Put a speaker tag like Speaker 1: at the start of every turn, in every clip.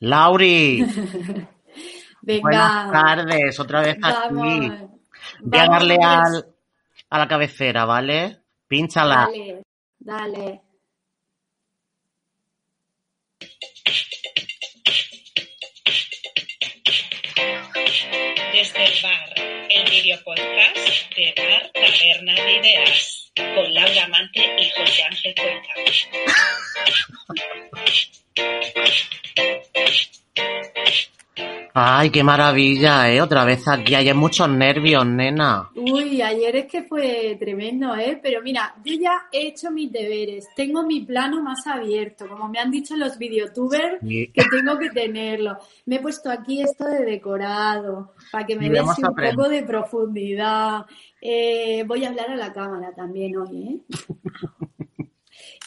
Speaker 1: Lauri,
Speaker 2: Venga.
Speaker 1: buenas tardes, otra vez aquí.
Speaker 2: Vamos.
Speaker 1: Voy a darle al, a la cabecera, ¿vale? Pínchala.
Speaker 2: Dale, dale.
Speaker 3: Desde el bar, el videopodcast de Bar Taberna de Ideas, con Laura Mante y José Ángel Cuenca.
Speaker 1: Ay, qué maravilla, ¿eh? Otra vez aquí. Hay muchos nervios, nena.
Speaker 2: Uy, ayer es que fue tremendo, ¿eh? Pero mira, yo ya he hecho mis deberes, tengo mi plano más abierto, como me han dicho los videotubers
Speaker 1: Sí.
Speaker 2: que tengo que tenerlo. Me he puesto aquí esto de decorado, para que me
Speaker 1: a
Speaker 2: un
Speaker 1: aprender.
Speaker 2: poco de profundidad. Eh, voy a hablar a la cámara también hoy, ¿eh?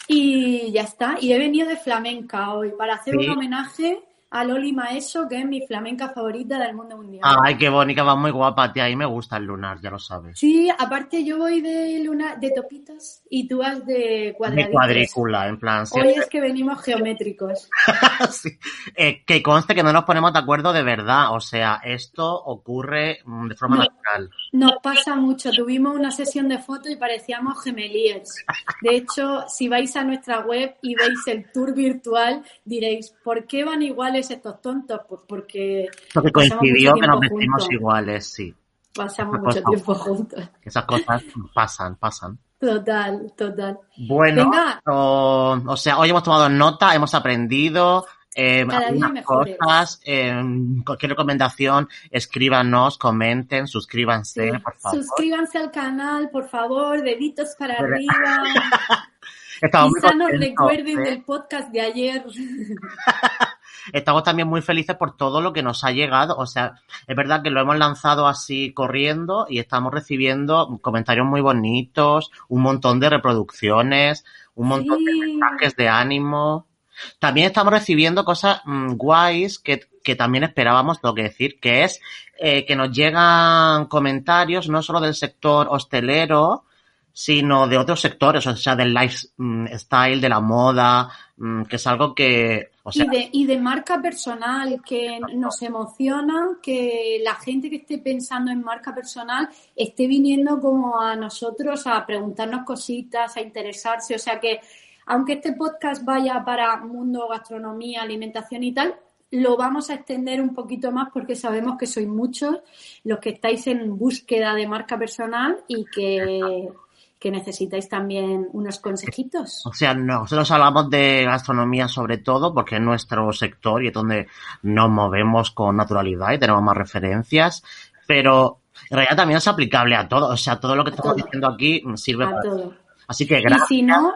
Speaker 2: Y ya está, y he venido de flamenca hoy para hacer
Speaker 1: Sí.
Speaker 2: un homenaje a Loli Maeso, que es mi flamenca favorita del mundo mundial.
Speaker 1: Ay, qué bonita, va muy guapa, tía. A mí me gusta el lunar, ya lo sabes.
Speaker 2: Sí, aparte yo voy de luna, de topitos y tú vas de
Speaker 1: Mi
Speaker 2: cuadraditos.
Speaker 1: cuadrícula, en plan.
Speaker 2: Hoy
Speaker 1: siempre-
Speaker 2: es que venimos geométricos.
Speaker 1: Sí. Eh, que conste que no nos ponemos de acuerdo de verdad. O sea, esto ocurre mm, de forma
Speaker 2: No.
Speaker 1: natural.
Speaker 2: Nos pasa mucho. Tuvimos una sesión de fotos y parecíamos gemelíes. De hecho, si vais a nuestra web y veis el tour virtual, diréis, ¿por qué van iguales estos tontos? Porque
Speaker 1: Porque coincidió que nos vestimos
Speaker 2: juntos.
Speaker 1: iguales, sí.
Speaker 2: Pasamos mucho tiempo juntos.
Speaker 1: Esas cosas pasan, pasan.
Speaker 2: Total, total.
Speaker 1: Bueno, o, o sea, hoy hemos tomado nota, hemos aprendido eh, algunas cosas. eh, cualquier recomendación, escríbanos, comenten, suscríbanse,
Speaker 2: Sí.
Speaker 1: por favor.
Speaker 2: Suscríbanse al canal, por favor, deditos para
Speaker 1: Pero-
Speaker 2: arriba.
Speaker 1: Estamos
Speaker 2: Quizá nos recuerden
Speaker 1: ¿eh?
Speaker 2: del podcast de ayer.
Speaker 1: Estamos también muy felices por todo lo que nos ha llegado. O sea, es verdad que lo hemos lanzado así corriendo y estamos recibiendo comentarios muy bonitos, un montón de reproducciones, un montón de mensajes de ánimo. También estamos recibiendo cosas mm, guays que, que también esperábamos, tengo que decir, que es eh, que nos llegan comentarios no solo del sector hostelero, sino de otros sectores, o sea, del lifestyle, de la moda, mm, que es algo que,
Speaker 2: y, de, y de marca personal, que nos emociona que la gente que esté pensando en marca personal esté viniendo como a nosotros a preguntarnos cositas, a interesarse. O sea que, aunque este podcast vaya para mundo, gastronomía, alimentación y tal, lo vamos a extender un poquito más porque sabemos que sois muchos los que estáis en búsqueda de marca personal y que, que necesitáis también unos consejitos.
Speaker 1: O sea, nosotros hablamos de gastronomía sobre todo porque es nuestro sector y es donde nos movemos con naturalidad y tenemos más referencias, pero en realidad también es aplicable a todo. O sea, todo lo que estamos
Speaker 2: todo.
Speaker 1: diciendo aquí sirve
Speaker 2: A
Speaker 1: para
Speaker 2: todo.
Speaker 1: Así que
Speaker 2: Y
Speaker 1: gracias.
Speaker 2: si no,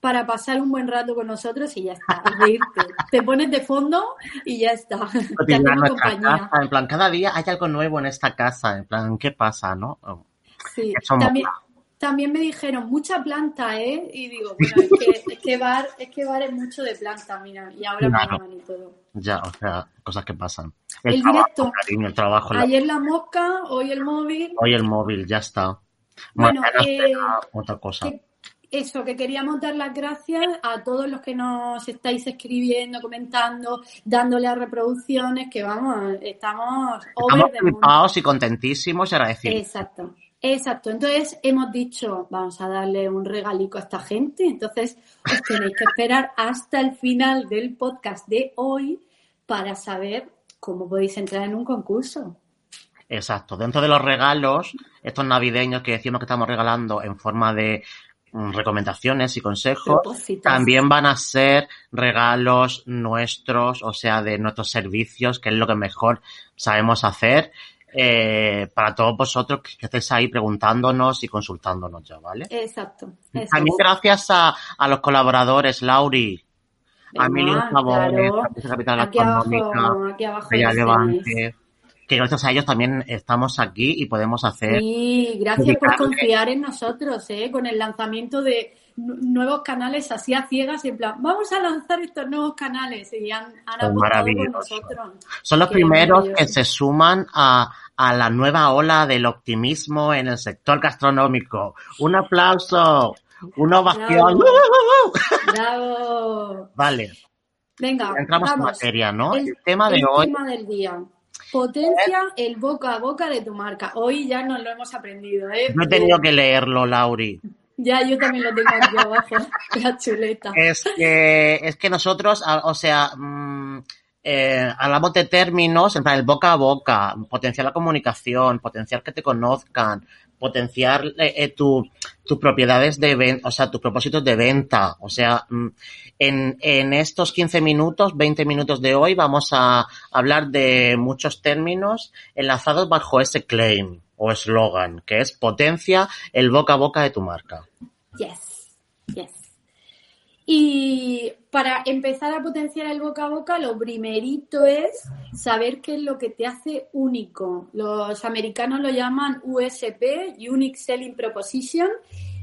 Speaker 2: para pasar un buen rato con nosotros y ya está, y. Te pones de fondo y ya está.
Speaker 1: casa. En plan, cada día hay algo nuevo en esta casa. En plan, ¿qué pasa, no? Oh,
Speaker 2: Sí.
Speaker 1: Eso
Speaker 2: También,
Speaker 1: mola.
Speaker 2: También me dijeron, mucha planta, ¿eh? Y digo, bueno, es que, es que bar, es que bar es mucho de planta, mira, y ahora me
Speaker 1: Claro.
Speaker 2: llaman y todo.
Speaker 1: Ya, o sea, cosas que pasan.
Speaker 2: El
Speaker 1: trabajo,
Speaker 2: directo.
Speaker 1: cariño, el trabajo. la-
Speaker 2: Ayer la mosca, hoy el móvil.
Speaker 1: Hoy el móvil, ya está.
Speaker 2: Bueno, eh,
Speaker 1: otra cosa.
Speaker 2: que- eso, que queríamos dar las gracias a todos los que nos estáis escribiendo, comentando, dándole a reproducciones, que vamos, estamos
Speaker 1: Estamos
Speaker 2: over
Speaker 1: y contentísimos y agradecidos.
Speaker 2: Exacto, exacto. Entonces hemos dicho, vamos a darle un regalico a esta gente. Entonces os tenéis que esperar hasta el final del podcast de hoy para saber cómo podéis entrar en un concurso.
Speaker 1: Exacto. Dentro de los regalos, estos navideños que decimos que estamos regalando en forma de mm, recomendaciones y consejos,
Speaker 2: Propósitos.
Speaker 1: también van a ser regalos nuestros, o sea, de nuestros servicios, que es lo que mejor sabemos hacer, eh, para todos vosotros que estéis ahí preguntándonos y consultándonos ya, ¿vale?
Speaker 2: Exacto. eso
Speaker 1: También gracias a, a los colaboradores, Lauri, a Emilio Favores,
Speaker 2: claro.
Speaker 1: Capital
Speaker 2: Aquí abajo, aquí abajo.
Speaker 1: Levante, que gracias a ellos también estamos aquí y podemos hacer
Speaker 2: Sí, gracias por confiar en nosotros, ¿eh? con el lanzamiento de nu- nuevos canales así a ciegas, en plan, vamos a lanzar estos nuevos canales y han, han por
Speaker 1: maravilloso.
Speaker 2: nosotros.
Speaker 1: Son los
Speaker 2: Qué
Speaker 1: primeros que se suman a, a la nueva ola del optimismo en el sector gastronómico. Un aplauso, una ovación.
Speaker 2: Bravo. Bravo.
Speaker 1: Vale.
Speaker 2: Venga,
Speaker 1: entramos en
Speaker 2: vamos.
Speaker 1: materia, ¿no?
Speaker 2: El,
Speaker 1: El tema de
Speaker 2: el
Speaker 1: hoy
Speaker 2: tema del día. Potencia el boca a boca de tu marca. Hoy ya nos lo hemos aprendido, ¿eh?
Speaker 1: no he tenido que leerlo, Lauri.
Speaker 2: Ya, yo también lo tengo aquí abajo, la chuleta.
Speaker 1: Es que, es que nosotros, o sea, mm, eh, hablamos de términos, en plan, el boca a boca, potenciar la comunicación, potenciar que te conozcan, potenciar eh, eh, tu- tus propiedades de venta, o sea, tus propósitos de venta. O sea, mm, en, en estos 15 minutos, 20 minutos de hoy, vamos a hablar de muchos términos enlazados bajo ese claim o eslogan, que es potencia el boca a boca de tu marca.
Speaker 2: Yes, yes. Y para empezar a potenciar el boca a boca, lo primerito es saber qué es lo que te hace único. Los americanos lo llaman USP, Unique Selling Proposition,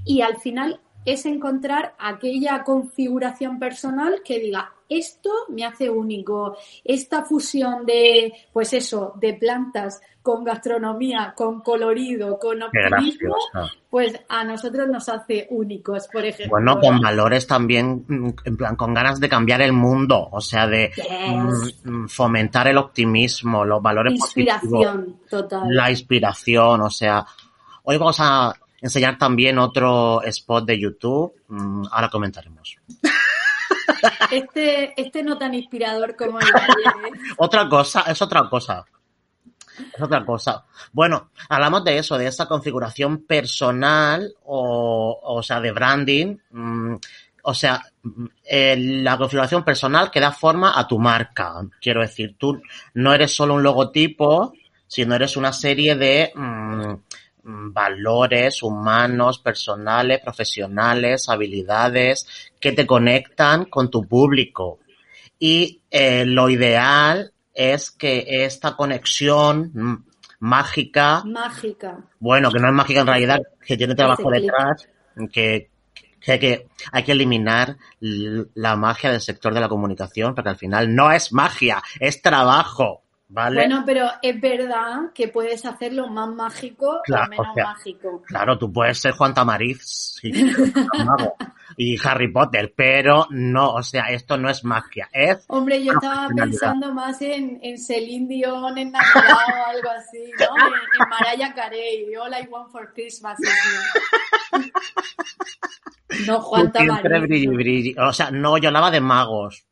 Speaker 2: y al final es encontrar aquella configuración personal que diga, esto me hace único. Esta fusión de, pues eso, de plantas con gastronomía, con colorido, con optimismo, pues a nosotros nos hace únicos, por ejemplo.
Speaker 1: Bueno, con valores también, mm, en plan, con ganas de cambiar el mundo, o sea, de
Speaker 2: Yes.
Speaker 1: mm, mm, fomentar el optimismo, los valores positivos,
Speaker 2: Inspiración total.
Speaker 1: la inspiración, o sea, hoy vamos a enseñar también otro spot de YouTube, mm, ahora comentaremos.
Speaker 2: Este, este no tan inspirador como el de ayer, ¿eh?
Speaker 1: Otra cosa, es otra cosa. Es otra cosa. Bueno, hablamos de eso, de esa configuración personal o, o sea, de branding. mm, o sea, mm, eh, la configuración personal que da forma a tu marca. Quiero decir, tú no eres solo un logotipo, sino eres una serie de mm, valores humanos, personales, profesionales, habilidades que te conectan con tu público. Y eh, lo ideal es que esta conexión mm, mágica,
Speaker 2: Mágica.
Speaker 1: bueno, que no es mágica en realidad, que tiene trabajo detrás, que, que, hay que hay que eliminar la magia del sector de la comunicación, porque al final no es magia, es trabajo, ¿vale?
Speaker 2: Bueno, pero es verdad que puedes hacerlo más mágico
Speaker 1: Claro,
Speaker 2: o menos
Speaker 1: o sea,
Speaker 2: mágico.
Speaker 1: Claro, tú puedes ser Juan Tamariz y, mago, y Harry Potter, pero no, o sea, esto no es magia, es
Speaker 2: Hombre, yo estaba pensando más en, en Celine Dion en Navidad o algo así, ¿no? En, en Mariah Carey, All I Want for Christmas. No, Juan Tamariz.
Speaker 1: brilli, brilli. O sea, no, yo hablaba de magos.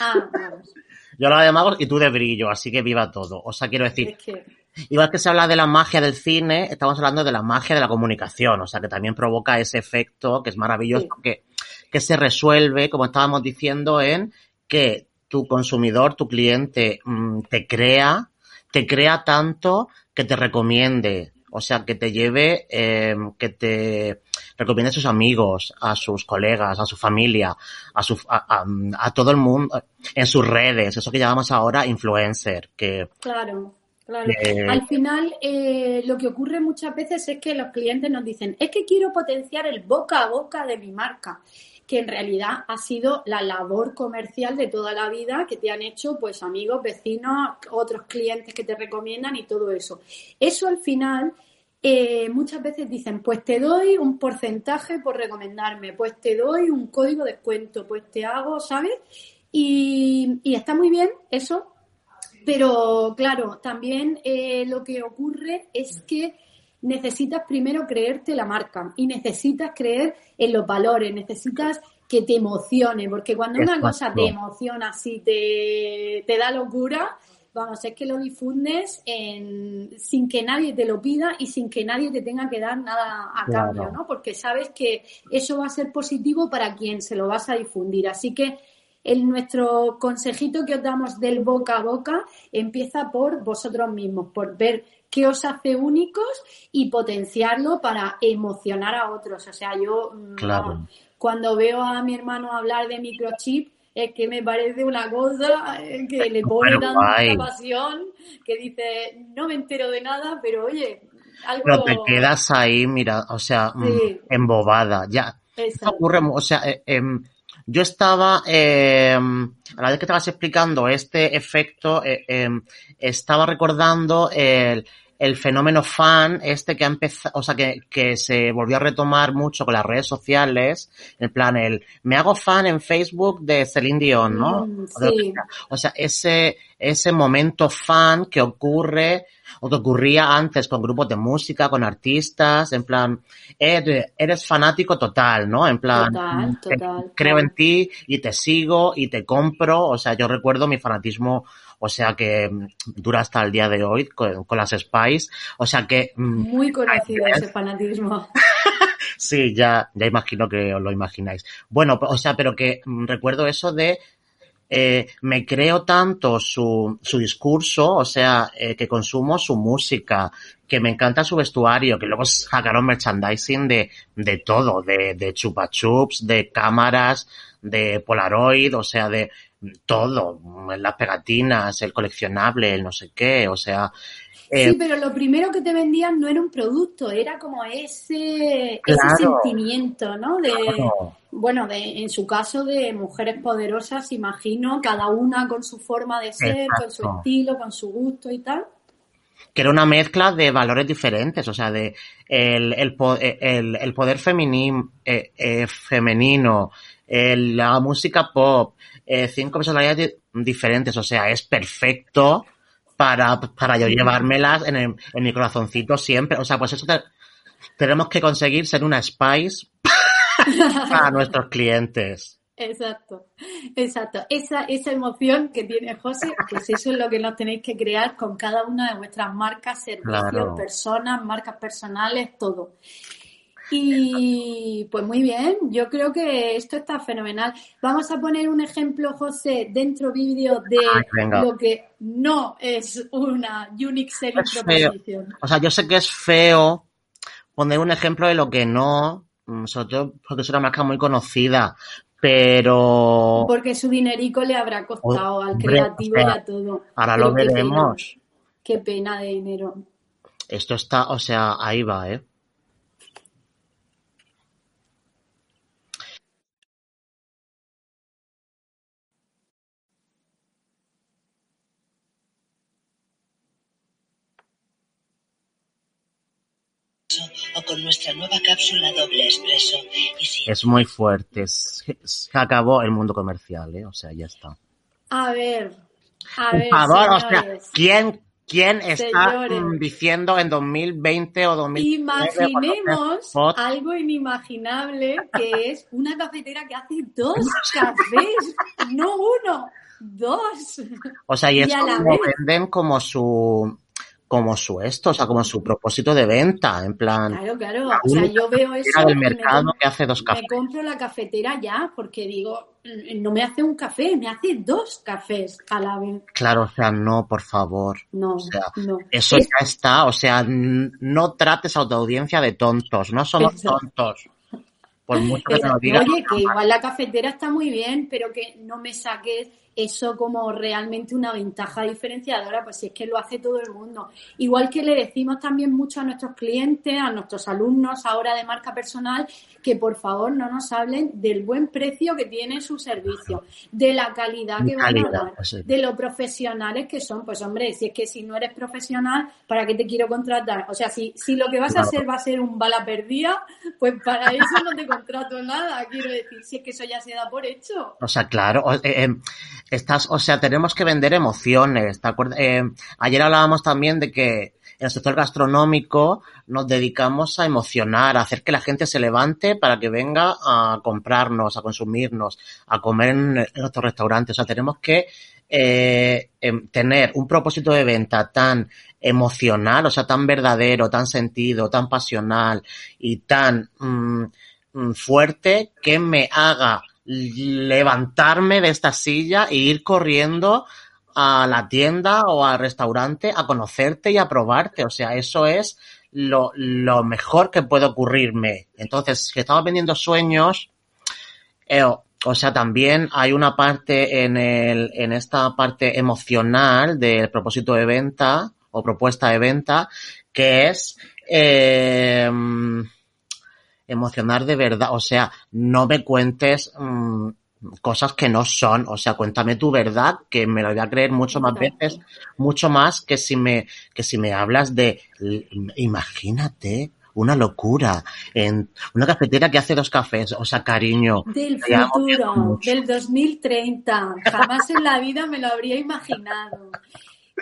Speaker 2: Ah, vamos.
Speaker 1: Yo hablaba de magos y tú de brillo, así que viva todo. O sea, quiero decir,
Speaker 2: Es que,
Speaker 1: igual que se habla de la magia del cine, estamos hablando de la magia de la comunicación, o sea, que también provoca ese efecto que es maravilloso,
Speaker 2: Sí.
Speaker 1: que, que se resuelve, como estábamos diciendo, en que tu consumidor, tu cliente, mm, te crea, te crea tanto que te recomiende, o sea, que te lleve, eh, que te recomiende a sus amigos, a sus colegas, a su familia, a, su, a, a- a todo el mundo, en sus redes, eso que llamamos ahora influencer, que
Speaker 2: claro, claro. Al final, eh, lo que ocurre muchas veces es que los clientes nos dicen, es que quiero potenciar el boca a boca de mi marca, que en realidad ha sido la labor comercial de toda la vida que te han hecho pues amigos, vecinos, otros clientes que te recomiendan y todo eso. Eso al final eh, muchas veces dicen, pues te doy un porcentaje por recomendarme, pues te doy un código de descuento, pues te hago, ¿sabes? Y, está muy bien eso, pero claro, también eh, lo que ocurre es que necesitas primero creerte la marca y necesitas creer en los valores, necesitas que te emocione, porque cuando una
Speaker 1: Exacto.
Speaker 2: cosa te emociona, así te, te da locura, vamos, es que lo difundes en, sin que nadie te lo pida y sin que nadie te tenga que dar nada a
Speaker 1: Claro.
Speaker 2: cambio, ¿no? Porque sabes que eso va a ser positivo para quien se lo vas a difundir. Así que el, nuestro consejito que os damos del boca a boca empieza por vosotros mismos, por ver qué os hace únicos y potenciarlo para emocionar a otros. O sea, yo mm,
Speaker 1: Claro.
Speaker 2: cuando veo a mi hermano hablar de microchip, es que me parece una cosa eh, que le pone tanta pasión que dice, no me entero de nada, pero oye, algo...
Speaker 1: Pero te quedas ahí, mira, o sea, mm,
Speaker 2: Sí.
Speaker 1: embobada. Ya, ocurre, o sea, eh, em, yo estaba, em, a la vez que estabas explicando este efecto, eh, em, estaba recordando el, el fenómeno fan, este que ha empezado, o sea, que, que se volvió a retomar mucho con las redes sociales, en plan el, me hago fan en Facebook de Celine Dion, ¿no?
Speaker 2: Mm, sí.
Speaker 1: o sea, ese, ese momento fan que ocurre, o que ocurría antes con grupos de música, con artistas, en plan, eres, eres fanático total, ¿no? En plan,
Speaker 2: Total,
Speaker 1: te-
Speaker 2: total.
Speaker 1: creo en ti y te sigo y te compro, o sea, yo recuerdo mi fanatismo, o sea, que mm, dura hasta el día de hoy con, con las Spice, o sea que, mm,
Speaker 2: Muy conocido ese fanatismo.
Speaker 1: Sí, ya, ya imagino que os lo imagináis. Bueno, o sea, pero que mm, recuerdo eso de eh, me creo tanto su, su discurso, o sea, eh, que consumo su música, que me encanta su vestuario, que luego sacaron merchandising de, de todo, de, de chupa de cámaras, de Polaroid, o sea, de todo, las pegatinas, el coleccionable, el no sé qué, o sea, eh,
Speaker 2: Sí, pero lo primero que te vendían no era un producto, era como ese,
Speaker 1: Claro.
Speaker 2: ese sentimiento, ¿no? De,
Speaker 1: claro.
Speaker 2: bueno, de, en su caso de mujeres poderosas, imagino, cada una con su forma de ser, con su estilo, con su gusto y tal.
Speaker 1: Que era una mezcla de valores diferentes, o sea, de el, el, po- el, poder eh, eh, femenino, el- la música pop, eh, cinco personalidades di- diferentes, o sea, es perfecto para, para yo llevármelas en, el- en mi corazoncito siempre. O sea, pues eso te- tenemos que conseguir ser una Spice para nuestros clientes.
Speaker 2: Exacto, exacto. Esa, esa emoción que tiene José, pues eso es lo que nos tenéis que crear con cada una de vuestras marcas, servicios,
Speaker 1: Claro.
Speaker 2: personas, marcas personales, todo. Y pues muy bien, yo creo que esto está fenomenal. Vamos a poner un ejemplo, José, dentro vídeo de
Speaker 1: Ay,
Speaker 2: lo que no es una unique selling proposition.
Speaker 1: O sea, yo sé que es feo poner un ejemplo de lo que no, mm, sobre todo porque es una marca muy conocida, pero
Speaker 2: Porque su dinerico le habrá costado al creativo
Speaker 1: o sea,
Speaker 2: y a todo.
Speaker 1: ahora
Speaker 2: Pero
Speaker 1: lo
Speaker 2: qué pena,
Speaker 1: veremos.
Speaker 2: Qué pena de dinero.
Speaker 1: Esto está, o sea, ahí va, ¿eh?
Speaker 3: O con nuestra nueva cápsula doble expreso. Y si
Speaker 1: Es muy fuerte. Se, acabó el mundo comercial, ¿eh? O sea, ya está.
Speaker 2: A ver, a
Speaker 1: Por
Speaker 2: ver,
Speaker 1: favor, o sea. ¿quién, quién está
Speaker 2: Señores.
Speaker 1: diciendo en 2020 o 2019
Speaker 2: Imaginemos algo inimaginable que es una cafetera que hace dos cafés, no uno, dos.
Speaker 1: O sea, y
Speaker 2: y
Speaker 1: es como venden como su, como su esto, o sea, como su propósito de venta, en plan,
Speaker 2: Claro, claro.
Speaker 1: La
Speaker 2: O sea, yo veo eso
Speaker 1: del
Speaker 2: me
Speaker 1: mercado
Speaker 2: com-
Speaker 1: que hace dos
Speaker 2: me
Speaker 1: cafés.
Speaker 2: compro la cafetera ya porque digo, "Mm, no me hace un café, me hace dos cafés a la vez.
Speaker 1: Claro, o sea, no, por favor.
Speaker 2: No,
Speaker 1: O sea,
Speaker 2: no.
Speaker 1: Eso
Speaker 2: Es-
Speaker 1: ya está, o sea, no trates a tu audiencia de tontos, no somos tontos. Por mucho que.
Speaker 2: Oye, que igual la cafetera está muy bien, pero que no me saques eso como realmente una ventaja diferenciadora, pues si es que lo hace todo el mundo. Igual que le decimos también mucho a nuestros clientes, a nuestros alumnos ahora de marca personal, que por favor no nos hablen del buen precio que tiene su servicio, de la calidad que van a dar,
Speaker 1: sí.
Speaker 2: de lo profesionales que son. Pues hombre, si es que si no eres profesional, ¿para qué te quiero contratar? O sea, si, si lo que vas a hacer va a ser un bala perdida, pues para eso no te contrato nada, quiero decir, si es que eso ya se da por hecho.
Speaker 1: O sea, claro, eh, eh, estás, o sea, tenemos que vender emociones, ¿te acuerdas? Eh, ayer hablábamos también de que en el sector gastronómico nos dedicamos a emocionar, a hacer que la gente se levante para que venga a comprarnos, a consumirnos, a comer en, nuestros restaurantes. O sea, tenemos que eh, em, tener un propósito de venta tan emocional, o sea, tan verdadero, tan sentido, tan pasional y tan mm, mm, fuerte que me haga levantarme de esta silla e ir corriendo a la tienda o al restaurante a conocerte y a probarte. O sea, eso es lo, lo mejor que puede ocurrirme. Entonces, si estamos vendiendo sueños, eh, o sea, también hay una parte en el, en esta parte emocional del propósito de venta o propuesta de venta que es eh, emocionar de verdad. O sea, no me cuentes mm, cosas que no son. O sea, cuéntame tu verdad, que me lo voy a creer mucho más veces, mucho más que si me, que si me hablas de, imagínate, una locura. En una cafetera que hace dos cafés. O sea, cariño.
Speaker 2: Del futuro, del 2030. Jamás en la vida me lo habría imaginado.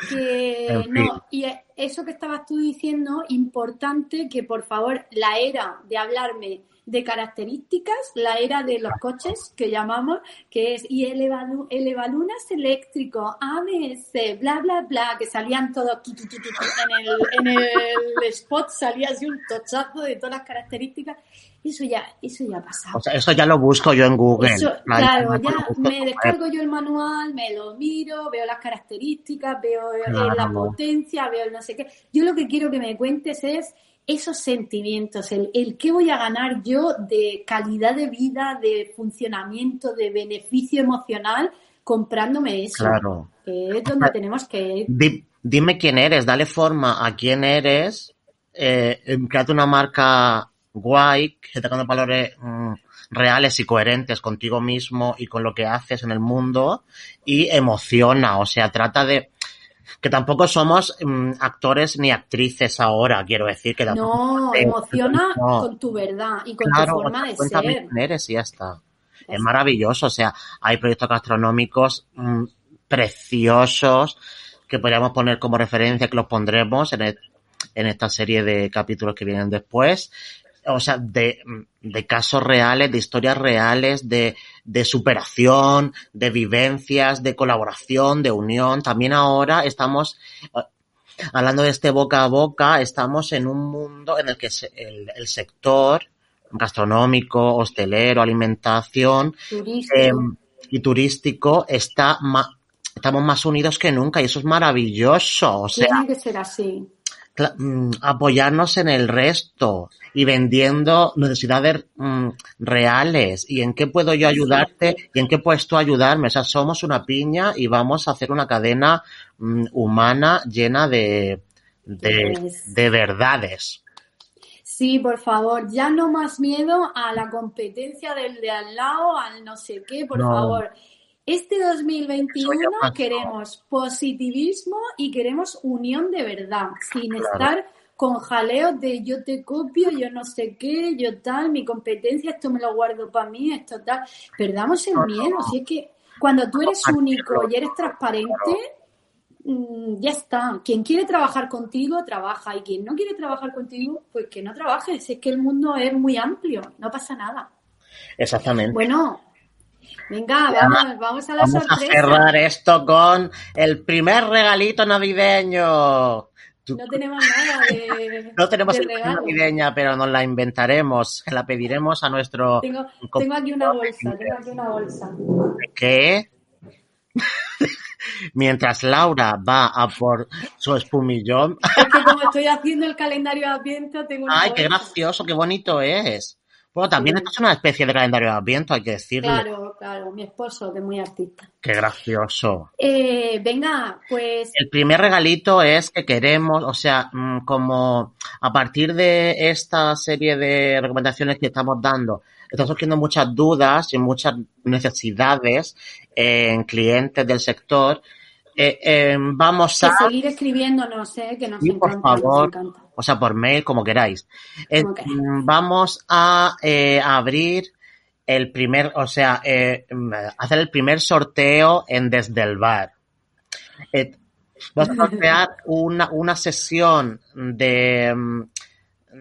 Speaker 2: Que no, y eso que estabas tú diciendo, importante que por favor la era de hablarme de características, la era de los coches que llamamos, que es y el, Evalunas eléctrico, ABS, bla, bla, bla, que salían todos en el, en el spot, salía así un tochazo de todas las características. Eso ya, eso ya ha pasado.
Speaker 1: O sea, eso ya lo busco yo en Google.
Speaker 2: claro, ya me descargo yo el manual, me lo miro, veo las características, veo eh, la potencia, veo el no sé qué. Yo lo que quiero que me cuentes es esos sentimientos, el, el qué voy a ganar yo de calidad de vida, de funcionamiento, de beneficio emocional comprándome eso.
Speaker 1: Claro.
Speaker 2: Que es donde tenemos que
Speaker 1: dime quién eres, dale forma a quién eres, eh, créate una marca guay, que tenga valores mm, reales y coherentes contigo mismo y con lo que haces en el mundo y emociona, o sea, trata de que tampoco somos mm, actores ni actrices ahora, quiero decir que
Speaker 2: No, emociona con tu verdad y con tu forma de ser.
Speaker 1: eres y ya está. Es maravilloso, o sea, hay proyectos gastronómicos mm, preciosos que podríamos poner como referencia, que los pondremos en, en esta serie de capítulos que vienen después o sea, de, de, casos reales, de historias reales, de, de, superación, de vivencias, de colaboración, de unión. También ahora estamos, eh, hablando de este boca a boca, estamos en un mundo en el que el, el sector gastronómico, hostelero, alimentación eh, y turístico está más, estamos más unidos que nunca y eso es maravilloso. O sea,
Speaker 2: Tiene que ser así.
Speaker 1: Mm, apoyarnos en el resto y vendiendo necesidades mm, reales y en qué puedo yo ayudarte y en qué puedes tú ayudarme. O sea, somos una piña y vamos a hacer una cadena mm, humana llena de, de, de verdades.
Speaker 2: Sí, por favor, ya no más miedo a la competencia del de al lado, al no sé qué, por favor. Este 2021 queremos positivismo y queremos unión de verdad, sin estar con jaleos de yo te copio, yo no sé qué, yo tal, mi competencia, esto me lo guardo para mí, esto tal. Perdamos el miedo, si es que cuando tú eres único y eres transparente, mm, ya está. Quien quiere trabajar contigo, trabaja. Y quien no quiere trabajar contigo, pues que no trabaje. Si es que el mundo es muy amplio, no pasa nada.
Speaker 1: Exactamente.
Speaker 2: Bueno, Venga, vamos, vamos a la
Speaker 1: vamos a cerrar esto con el primer regalito navideño.
Speaker 2: No tenemos nada de.
Speaker 1: No tenemos el navideña, pero nos la inventaremos. La pediremos a nuestro.
Speaker 2: Tengo, tengo aquí una bolsa, tengo aquí una bolsa.
Speaker 1: ¿Qué? Mientras Laura va a por su espumillón.
Speaker 2: Es que como estoy haciendo el calendario de Adviento, tengo una
Speaker 1: Ay, qué gracioso, qué bonito es. Bueno, también esto es una especie de calendario de Adviento, hay que decirlo.
Speaker 2: Claro, claro, mi esposo, que es muy artista.
Speaker 1: Qué gracioso.
Speaker 2: Eh, venga, pues...
Speaker 1: El primer regalito es que queremos, o sea, mm, como a partir de esta serie de recomendaciones que estamos dando, están surgiendo muchas dudas y muchas necesidades en clientes del sector. Eh, eh, vamos a...
Speaker 2: seguir escribiéndonos, eh, que nos sí,
Speaker 1: por favor o sea, por mail, como queráis. Mm, vamos a eh, abrir el primer, o sea, eh, mm, hacer el primer sorteo en Desde el Bar. Eh, vamos a sortear una, una sesión de, mm,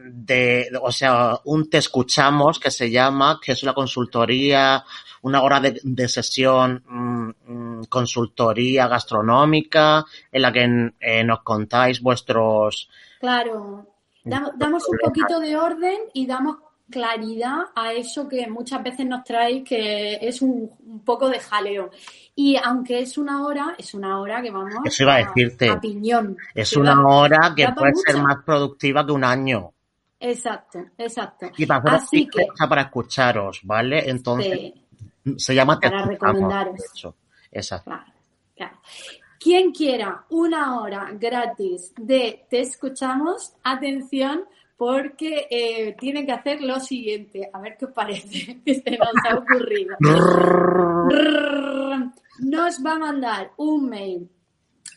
Speaker 1: de, o sea, un te escuchamos que se llama, que es una consultoría, una hora de, de sesión, consultoría gastronómica, en la que eh, nos contáis vuestros
Speaker 2: Claro, damos un poquito de orden y damos claridad a eso que muchas veces nos trae que es un, poco de jaleo. Y aunque es una hora, es una hora que vamos
Speaker 1: Eso iba a, decirte.
Speaker 2: a piñón.
Speaker 1: Es una hora que puede ser más productiva que un año.
Speaker 2: Exacto, exacto.
Speaker 1: Y para, Así que, para escucharos, ¿vale? Entonces, se llama
Speaker 2: Para recomendaros.
Speaker 1: Exacto.
Speaker 2: claro. Quien quiera una hora gratis de Te escuchamos, atención, porque eh, tiene que hacer lo siguiente. A ver qué os parece que se nos ha ocurrido. nos va a mandar un mail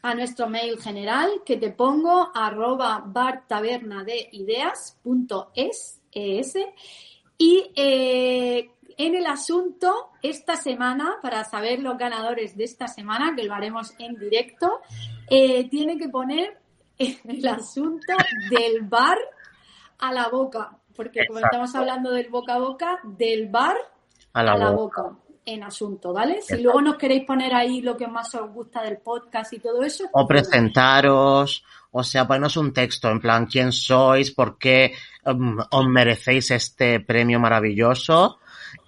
Speaker 2: a nuestro mail general que te pongo arroba bartabernadeideas.es y eh, en el asunto esta semana, para saber los ganadores de esta semana, que lo haremos en directo, eh, tiene que poner el asunto del bar a la boca, porque como estamos hablando del boca a boca, del bar a la, boca. En asunto, ¿vale? Si luego nos queréis poner ahí lo que más os gusta del podcast y todo eso.
Speaker 1: O presentaros, o sea, ponernos un texto en plan, ¿quién sois? ¿Por qué um, os merecéis este premio maravilloso?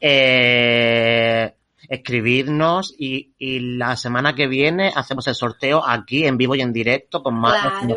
Speaker 1: Eh, escribirnos y, y, la semana que viene hacemos el sorteo aquí en vivo y en directo con más
Speaker 2: claro,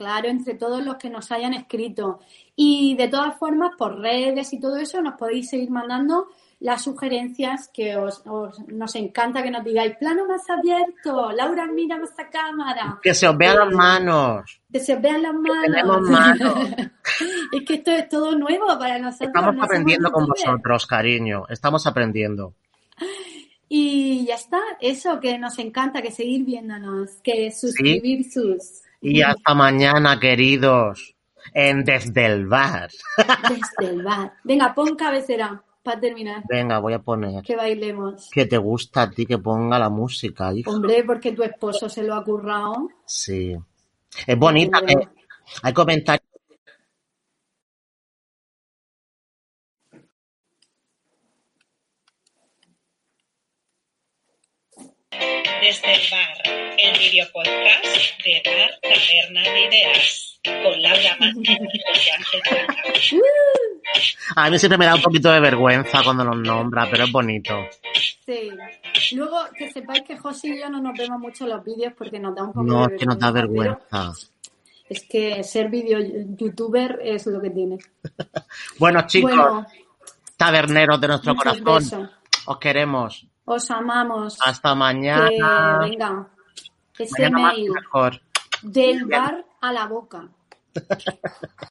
Speaker 2: claro, entre todos los que nos hayan escrito. Y de todas formas, por redes y todo eso, nos podéis seguir mandando las sugerencias que os, nos encanta que nos digáis. Plano más abierto, Laura, mira nuestra cámara.
Speaker 1: Que se os vean las manos.
Speaker 2: Que se os vean las manos. es que esto es todo nuevo para nosotros.
Speaker 1: Estamos aprendiendo con vosotros, cariño. Estamos aprendiendo.
Speaker 2: Y ya está, eso que nos encanta, que seguir viéndonos, que suscribir sus.
Speaker 1: Y hasta mañana, queridos, en Desde el Bar.
Speaker 2: Desde el Bar. Venga, pon cabecera para terminar.
Speaker 1: Venga, voy a poner.
Speaker 2: Que bailemos.
Speaker 1: Que te gusta a ti que ponga la música,
Speaker 2: Hombre, porque tu esposo se lo ha currado.
Speaker 1: Sí. Es bonita. Eh. Hay comentarios.
Speaker 3: Desde el bar, el video podcast de Bar Taberna de Ideas, con Laura Márquez y Ángel
Speaker 1: a mí siempre me da un poquito de vergüenza cuando nos nombra, pero es bonito.
Speaker 2: Sí. Luego, que sepáis que José y yo no nos vemos mucho los vídeos porque nos da un poco
Speaker 1: no,
Speaker 2: de
Speaker 1: vergüenza. No, es que nos da vergüenza.
Speaker 2: Es que ser video youtuber es lo que tiene.
Speaker 1: bueno, chicos, taberneros de nuestro corazón, os queremos.
Speaker 2: Os amamos.
Speaker 1: Hasta mañana.
Speaker 2: venga, ese mail del bar a la boca.